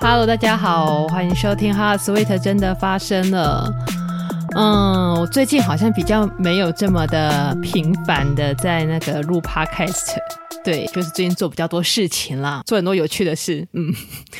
Hello，大家好，欢迎收听《哈 Sweet 真的发生了》。嗯，我最近好像比较没有这么的频繁的在那个录 Podcast，对，就是最近做比较多事情啦，做很多有趣的事。嗯，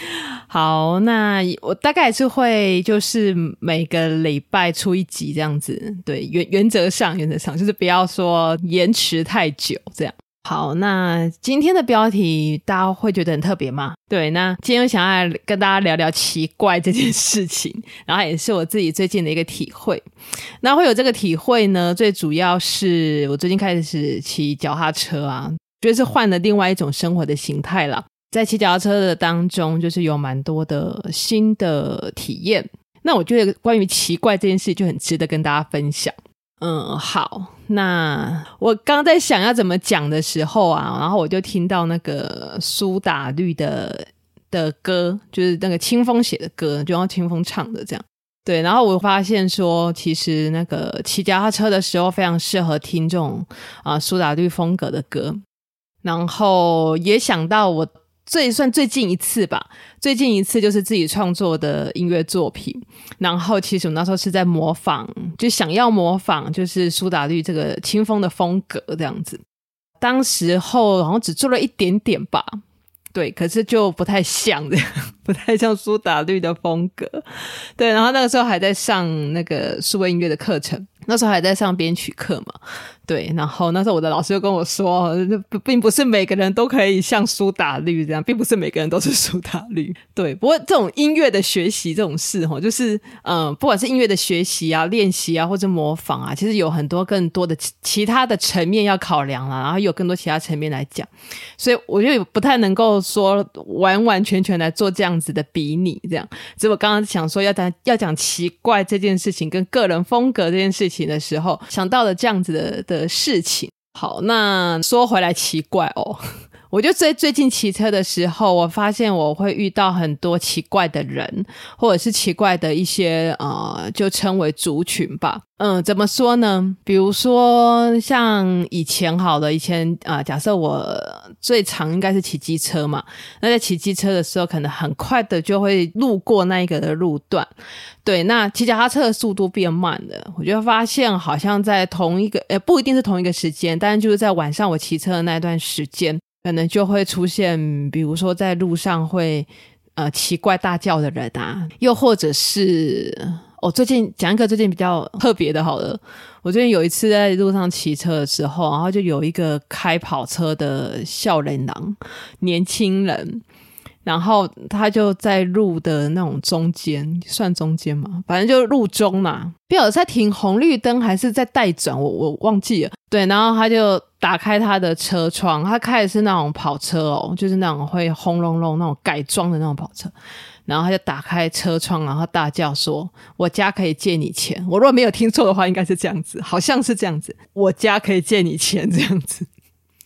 好，那我大概是会就是每个礼拜出一集这样子，对，原原则上原则上就是不要说延迟太久这样。好，那今天的标题大家会觉得很特别吗？对，那今天想要跟大家聊聊奇怪这件事情，然后也是我自己最近的一个体会。那会有这个体会呢，最主要是我最近开始骑脚踏车啊，觉得是换了另外一种生活的形态了。在骑脚踏车的当中，就是有蛮多的新的体验。那我觉得关于奇怪这件事就很值得跟大家分享。嗯，好。那我刚在想要怎么讲的时候啊，然后我就听到那个苏打绿的的歌，就是那个清风写的歌，就让清风唱的这样。对，然后我发现说，其实那个骑脚踏车的时候非常适合听这种啊苏打绿风格的歌，然后也想到我。最算最近一次吧，最近一次就是自己创作的音乐作品。然后其实我那时候是在模仿，就想要模仿，就是苏打绿这个清风的风格这样子。当时候好像只做了一点点吧，对，可是就不太像这样，不太像苏打绿的风格。对，然后那个时候还在上那个数位音乐的课程，那时候还在上编曲课嘛。对，然后那时候我的老师就跟我说，并不是每个人都可以像苏打绿这样，并不是每个人都是苏打绿。对，不过这种音乐的学习这种事哈，就是嗯，不管是音乐的学习啊、练习啊，或者模仿啊，其实有很多更多的其他的层面要考量啦，然后有更多其他层面来讲，所以我就不太能够说完完全全来做这样子的比拟，这样。只是我刚刚想说要讲要讲奇怪这件事情跟个人风格这件事情的时候，想到了这样子的的。的事情，好，那说回来奇怪哦，我就在最近骑车的时候，我发现我会遇到很多奇怪的人，或者是奇怪的一些呃，就称为族群吧。嗯，怎么说呢？比如说像以前好的，以前啊、假设我最常应该是骑机车嘛，那在骑机车的时候，可能很快的就会路过那一个的路段。对，那骑脚踏车的速度变慢了，我就发现好像在同一个，呃，不一定是同一个时间，但是就是在晚上我骑车的那段时间，可能就会出现，比如说在路上会呃奇怪大叫的人啊，又或者是。我、哦、最近讲一个最近比较特别的，好了，我最近有一次在路上骑车的时候，然后就有一个开跑车的少年郎，年轻人，然后他就在路的那种中间，算中间嘛，反正就是路中嘛，不晓得在停红绿灯还是在待转，我我忘记了。对，然后他就打开他的车窗，他开的是那种跑车哦，就是那种会轰隆隆那种改装的那种跑车。然后他就打开车窗，然后大叫说：“我家可以借你钱。”我如果没有听错的话，应该是这样子，好像是这样子。我家可以借你钱这样子，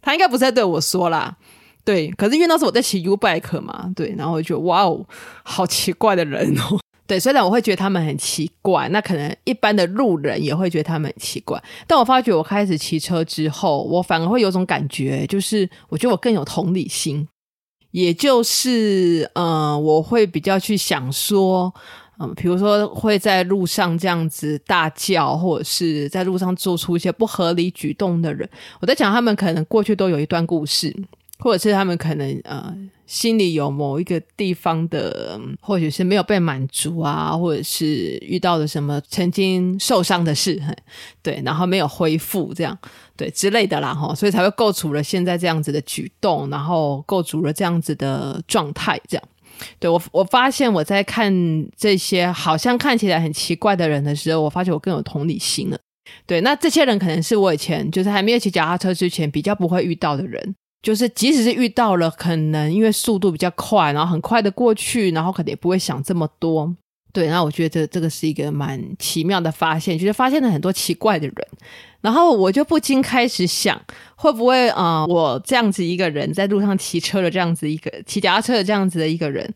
他应该不是在对我说啦。对，可是因为那时候我在骑 U bike 嘛，对，然后我就觉得哇哦，好奇怪的人哦。对，虽然我会觉得他们很奇怪，那可能一般的路人也会觉得他们很奇怪。但我发觉我开始骑车之后，我反而会有种感觉，就是我觉得我更有同理心。也就是，呃，我会比较去想说，嗯、呃，比如说会在路上这样子大叫，或者是在路上做出一些不合理举动的人，我在想他们可能过去都有一段故事，或者是他们可能呃。心里有某一个地方的，或许是没有被满足啊，或者是遇到了什么曾经受伤的事，对，然后没有恢复这样，对之类的啦，哈，所以才会构筑了现在这样子的举动，然后构筑了这样子的状态，这样。对，我，我发现我在看这些好像看起来很奇怪的人的时候，我发觉我更有同理心了。对，那这些人可能是我以前就是还没有骑脚踏车之前比较不会遇到的人。就是，即使是遇到了，可能因为速度比较快，然后很快的过去，然后可能也不会想这么多。对，然后我觉得这个是一个蛮奇妙的发现，就是发现了很多奇怪的人。然后我就不禁开始想，会不会啊、我这样子一个人在路上骑车的这样子一个骑脚踏车的这样子的一个人，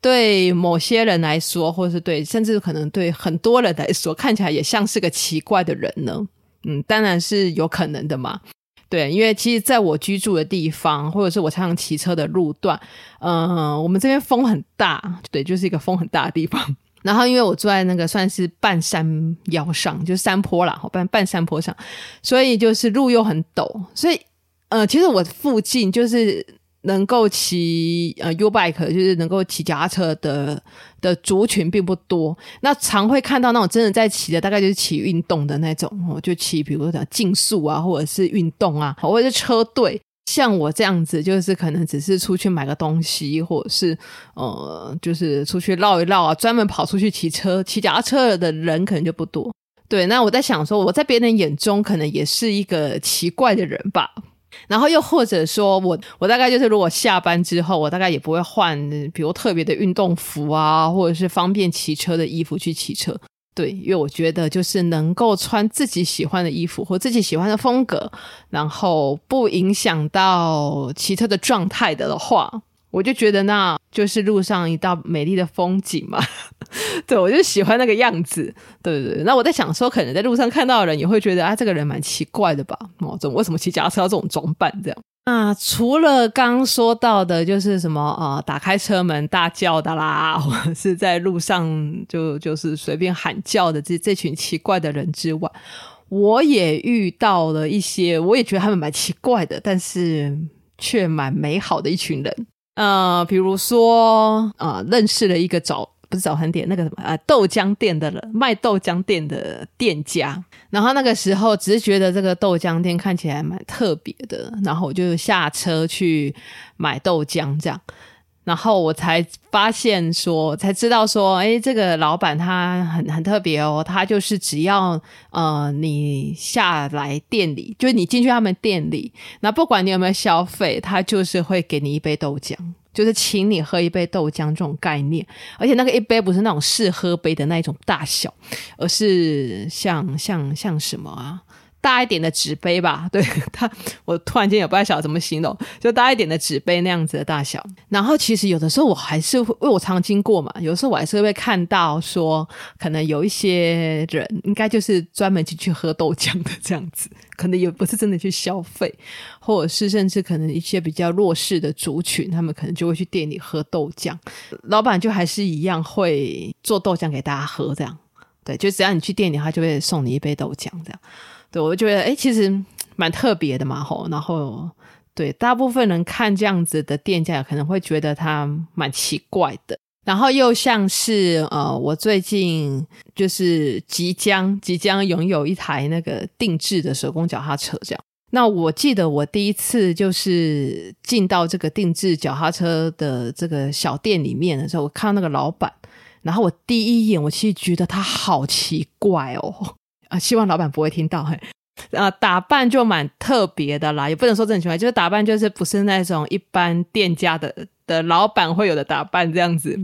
对某些人来说，或是对，甚至可能对很多人来说，看起来也像是个奇怪的人呢？嗯，当然是有可能的嘛。对，因为其实在我居住的地方，或者是我常常骑车的路段，嗯、我们这边风很大，对，就是一个风很大的地方。然后因为我住在那个算是半山腰上，就是山坡啦，半半山坡上，所以就是路又很陡，所以呃，其实我附近就是。能够骑呃 U bike 就是能够骑脚踏车的的族群并不多，那常会看到那种真的在骑的，大概就是骑运动的那种，哦，就骑比如讲竞速啊，或者是运动啊，或者是车队。像我这样子，就是可能只是出去买个东西，或者是呃，就是出去绕一绕啊，专门跑出去骑车、骑脚踏车的人可能就不多。对，那我在想说，我在别人眼中可能也是一个奇怪的人吧。然后又或者说我我大概就是如果下班之后，我大概也不会换，比如特别的运动服啊，或者是方便骑车的衣服去骑车。对，因为我觉得就是能够穿自己喜欢的衣服或自己喜欢的风格，然后不影响到骑车的状态的话。我就觉得那就是路上一道美丽的风景嘛，对，我就喜欢那个样子，对对对。那我在想说，可能在路上看到的人也会觉得啊，这个人蛮奇怪的吧？哦，怎么为什么骑脚踏车要这种装扮这样？啊，除了刚说到的，就是什么呃，打开车门大叫的啦，或者是在路上就就是随便喊叫的这这群奇怪的人之外，我也遇到了一些，我也觉得他们蛮奇怪的，但是却蛮美好的一群人。呃，比如说，呃，认识了一个早不是早餐店，那个什么呃豆浆店的人，卖豆浆店的店家。然后那个时候只是觉得这个豆浆店看起来蛮特别的，然后我就下车去买豆浆，这样。然后我才发现说，才知道说，哎，这个老板他很很特别哦，他就是只要呃你下来店里，就是你进去他们店里，那不管你有没有消费，他就是会给你一杯豆浆，就是请你喝一杯豆浆这种概念。而且那个一杯不是那种试喝杯的那种大小，而是像像像什么啊？大一点的纸杯吧，对它，我突然间也不太晓得怎么形容，就大一点的纸杯那样子的大小。然后其实有的时候我还是会，因为我常经过嘛，有时候我还是会看到说，可能有一些人应该就是专门进去喝豆浆的这样子，可能也不是真的去消费，或者是甚至可能一些比较弱势的族群，他们可能就会去店里喝豆浆，老板就还是一样会做豆浆给大家喝，这样，对，就只要你去店里，他就会送你一杯豆浆这样。对，我就觉得哎，其实蛮特别的嘛，吼。然后，对，大部分人看这样子的店家，可能会觉得他蛮奇怪的。然后又像是呃，我最近就是即将即将拥有一台那个定制的手工脚踏车，这样。那我记得我第一次就是进到这个定制脚踏车的这个小店里面的时候，我看到那个老板，然后我第一眼我其实觉得他好奇怪哦。啊，希望老板不会听到嘿。啊，打扮就蛮特别的啦，也不能说这种情况，就是打扮就是不是那种一般店家的的老板会有的打扮这样子。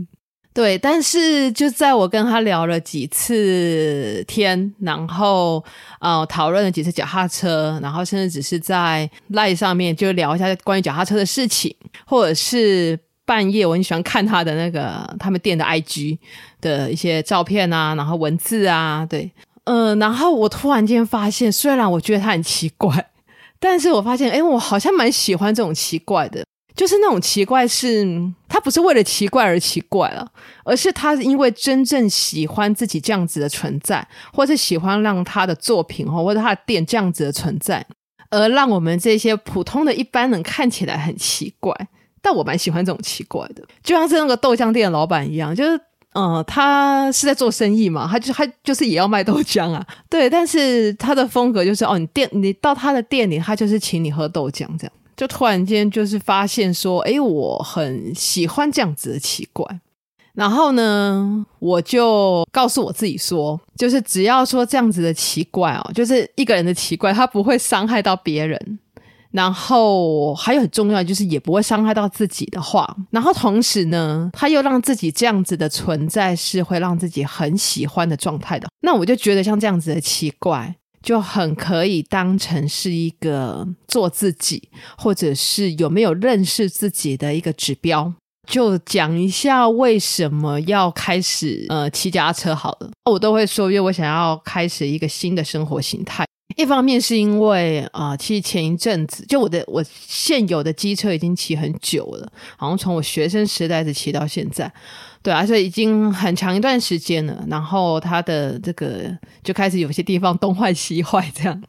对，但是就在我跟他聊了几次天，然后呃讨论了几次脚踏车，然后甚至只是在 LINE 上面就聊一下关于脚踏车的事情，或者是半夜我很喜欢看他的那个他们店的 IG 的一些照片啊，然后文字啊，对。嗯、然后我突然间发现，虽然我觉得他很奇怪，但是我发现，哎，我好像蛮喜欢这种奇怪的，就是那种奇怪是，他不是为了奇怪而奇怪了，而是他因为真正喜欢自己这样子的存在，或是喜欢让他的作品或者他的店这样子的存在，而让我们这些普通的一般人看起来很奇怪。但我蛮喜欢这种奇怪的，就像是那个豆浆店老板一样，就是。嗯，他是在做生意嘛，他就他就是也要卖豆浆啊，对，但是他的风格就是哦，你店你到他的店里，他就是请你喝豆浆这样，就突然间就是发现说，诶，我很喜欢这样子的奇怪，然后呢，我就告诉我自己说，就是只要说这样子的奇怪哦，就是一个人的奇怪，他不会伤害到别人。然后还有很重要就是也不会伤害到自己的话，然后同时呢，他又让自己这样子的存在是会让自己很喜欢的状态的。那我就觉得像这样子的奇怪，就很可以当成是一个做自己，或者是有没有认识自己的一个指标。就讲一下为什么要开始呃骑脚踏车好了，我都会说，因为我想要开始一个新的生活形态。一方面是因为啊、其实前一阵子就我的我现有的机车已经骑很久了，好像从我学生时代一直骑到现在，对啊，所以已经很长一段时间了。然后它的这个就开始有些地方东坏西坏这样，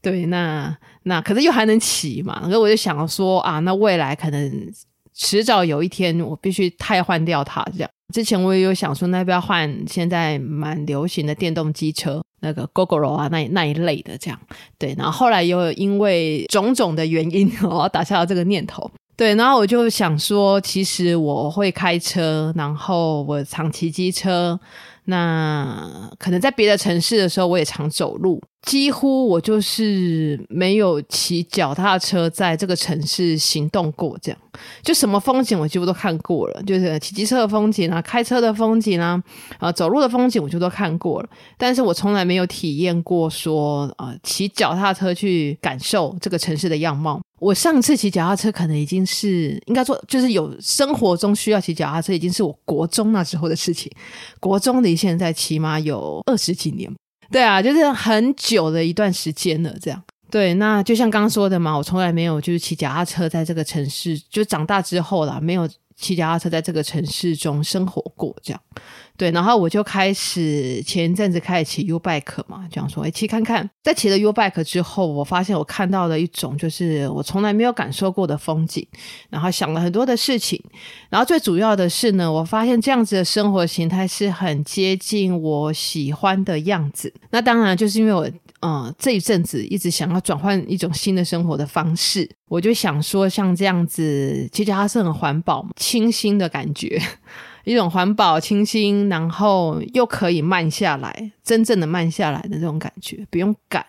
对，那那可是又还能骑嘛，所以我就想说啊，那未来可能迟早有一天我必须汰换掉它这样。之前我也有想说，那要不要换现在蛮流行的电动机车，那个 Gogoro 啊，那那一类的这样。对，然后后来又因为种种的原因，我打消了这个念头。对，然后我就想说，其实我会开车，然后我常骑机车。那可能在别的城市的时候，我也常走路，几乎我就是没有骑脚踏车在这个城市行动过。这样，就什么风景我几乎都看过了，就是骑机车的风景啊，开车的风景啊，啊，走路的风景我就都看过了。但是我从来没有体验过说啊，骑脚踏车去感受这个城市的样貌。我上次骑脚踏车可能已经是应该说，就是有生活中需要骑脚踏车，已经是我国中那时候的事情。国中离现在起码有二十几年，对啊，就是很久的一段时间了。这样，对，那就像刚刚说的嘛，我从来没有就是骑脚踏车在这个城市，就长大之后啦，没有骑脚踏车在这个城市中生活过，这样。对，然后我就开始前一阵子开始骑 U bike 嘛，这样说，哎，骑看看。在骑了 U bike 之后，我发现我看到了一种就是我从来没有感受过的风景，然后想了很多的事情，然后最主要的是呢，我发现这样子的生活形态是很接近我喜欢的样子。那当然就是因为我，呃，这一阵子一直想要转换一种新的生活的方式，我就想说，像这样子，其实它是很环保、清新的感觉。一种环保、清新，然后又可以慢下来，真正的慢下来的这种感觉，不用赶，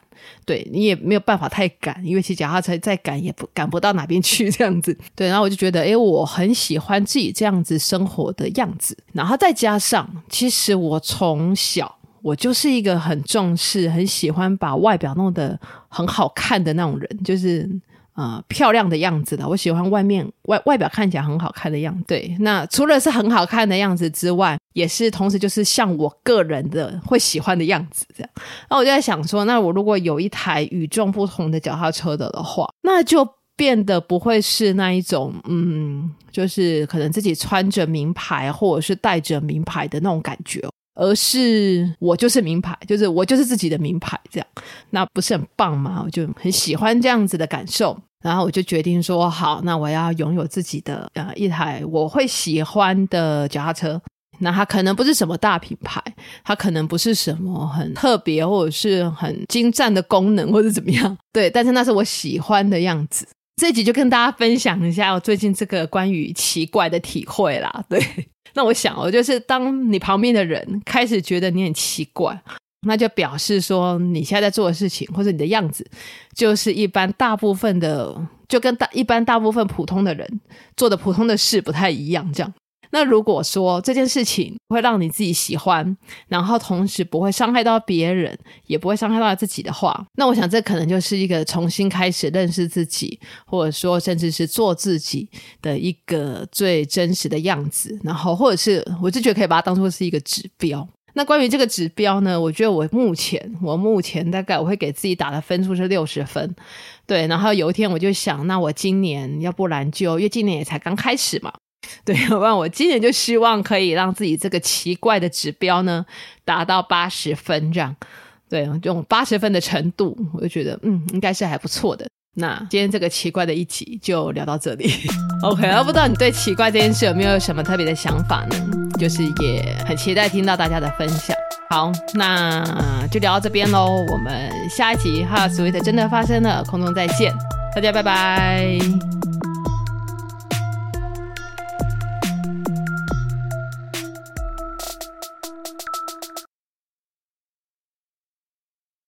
对你也没有办法太赶，因为骑脚踏车再赶也不赶不到哪边去，这样子。对，然后我就觉得，诶，我很喜欢自己这样子生活的样子。然后再加上，其实我从小我就是一个很重视、很喜欢把外表弄得很好看的那种人，就是。呃，漂亮的样子的，我喜欢外面外外表看起来很好看的样子。对，那除了是很好看的样子之外，也是同时就是像我个人的会喜欢的样子这样。那我就在想说，那我如果有一台与众不同的脚踏车的的话，那就变得不会是那一种，嗯，就是可能自己穿着名牌或者是带着名牌的那种感觉。而是我就是名牌，就是我就是自己的名牌，这样，那不是很棒吗？我就很喜欢这样子的感受，然后我就决定说好，那我要拥有自己的呃一台我会喜欢的脚踏车。那它可能不是什么大品牌，它可能不是什么很特别或者是很精湛的功能或者怎么样，对，但是那是我喜欢的样子。这一集就跟大家分享一下我最近这个关于奇怪的体会啦，对。那我想，哦就是当你旁边的人开始觉得你很奇怪，那就表示说你现在在做的事情或者你的样子，就是一般大部分的，就跟大一般大部分普通的人做的普通的事不太一样，这样。那如果说这件事情会让你自己喜欢，然后同时不会伤害到别人，也不会伤害到自己的话，那我想这可能就是一个重新开始认识自己，或者说甚至是做自己的一个最真实的样子。然后，或者是我就觉得可以把它当做是一个指标。那关于这个指标呢，我觉得我目前我目前大概我会给自己打的分数是六十分。对，然后有一天我就想，那我今年要不然就因为今年也才刚开始嘛。对，要不然我今年就希望可以让自己这个奇怪的指标呢达到八十分这样。对，用八十分的程度，我就觉得嗯，应该是还不错的。那今天这个奇怪的一集就聊到这里。OK，那不知道你对奇怪这件事有没有什么特别的想法呢？就是也很期待听到大家的分享。好，那就聊到这边喽。我们下一集《哈 Sweet 真的发生了》，空中再见，大家拜拜。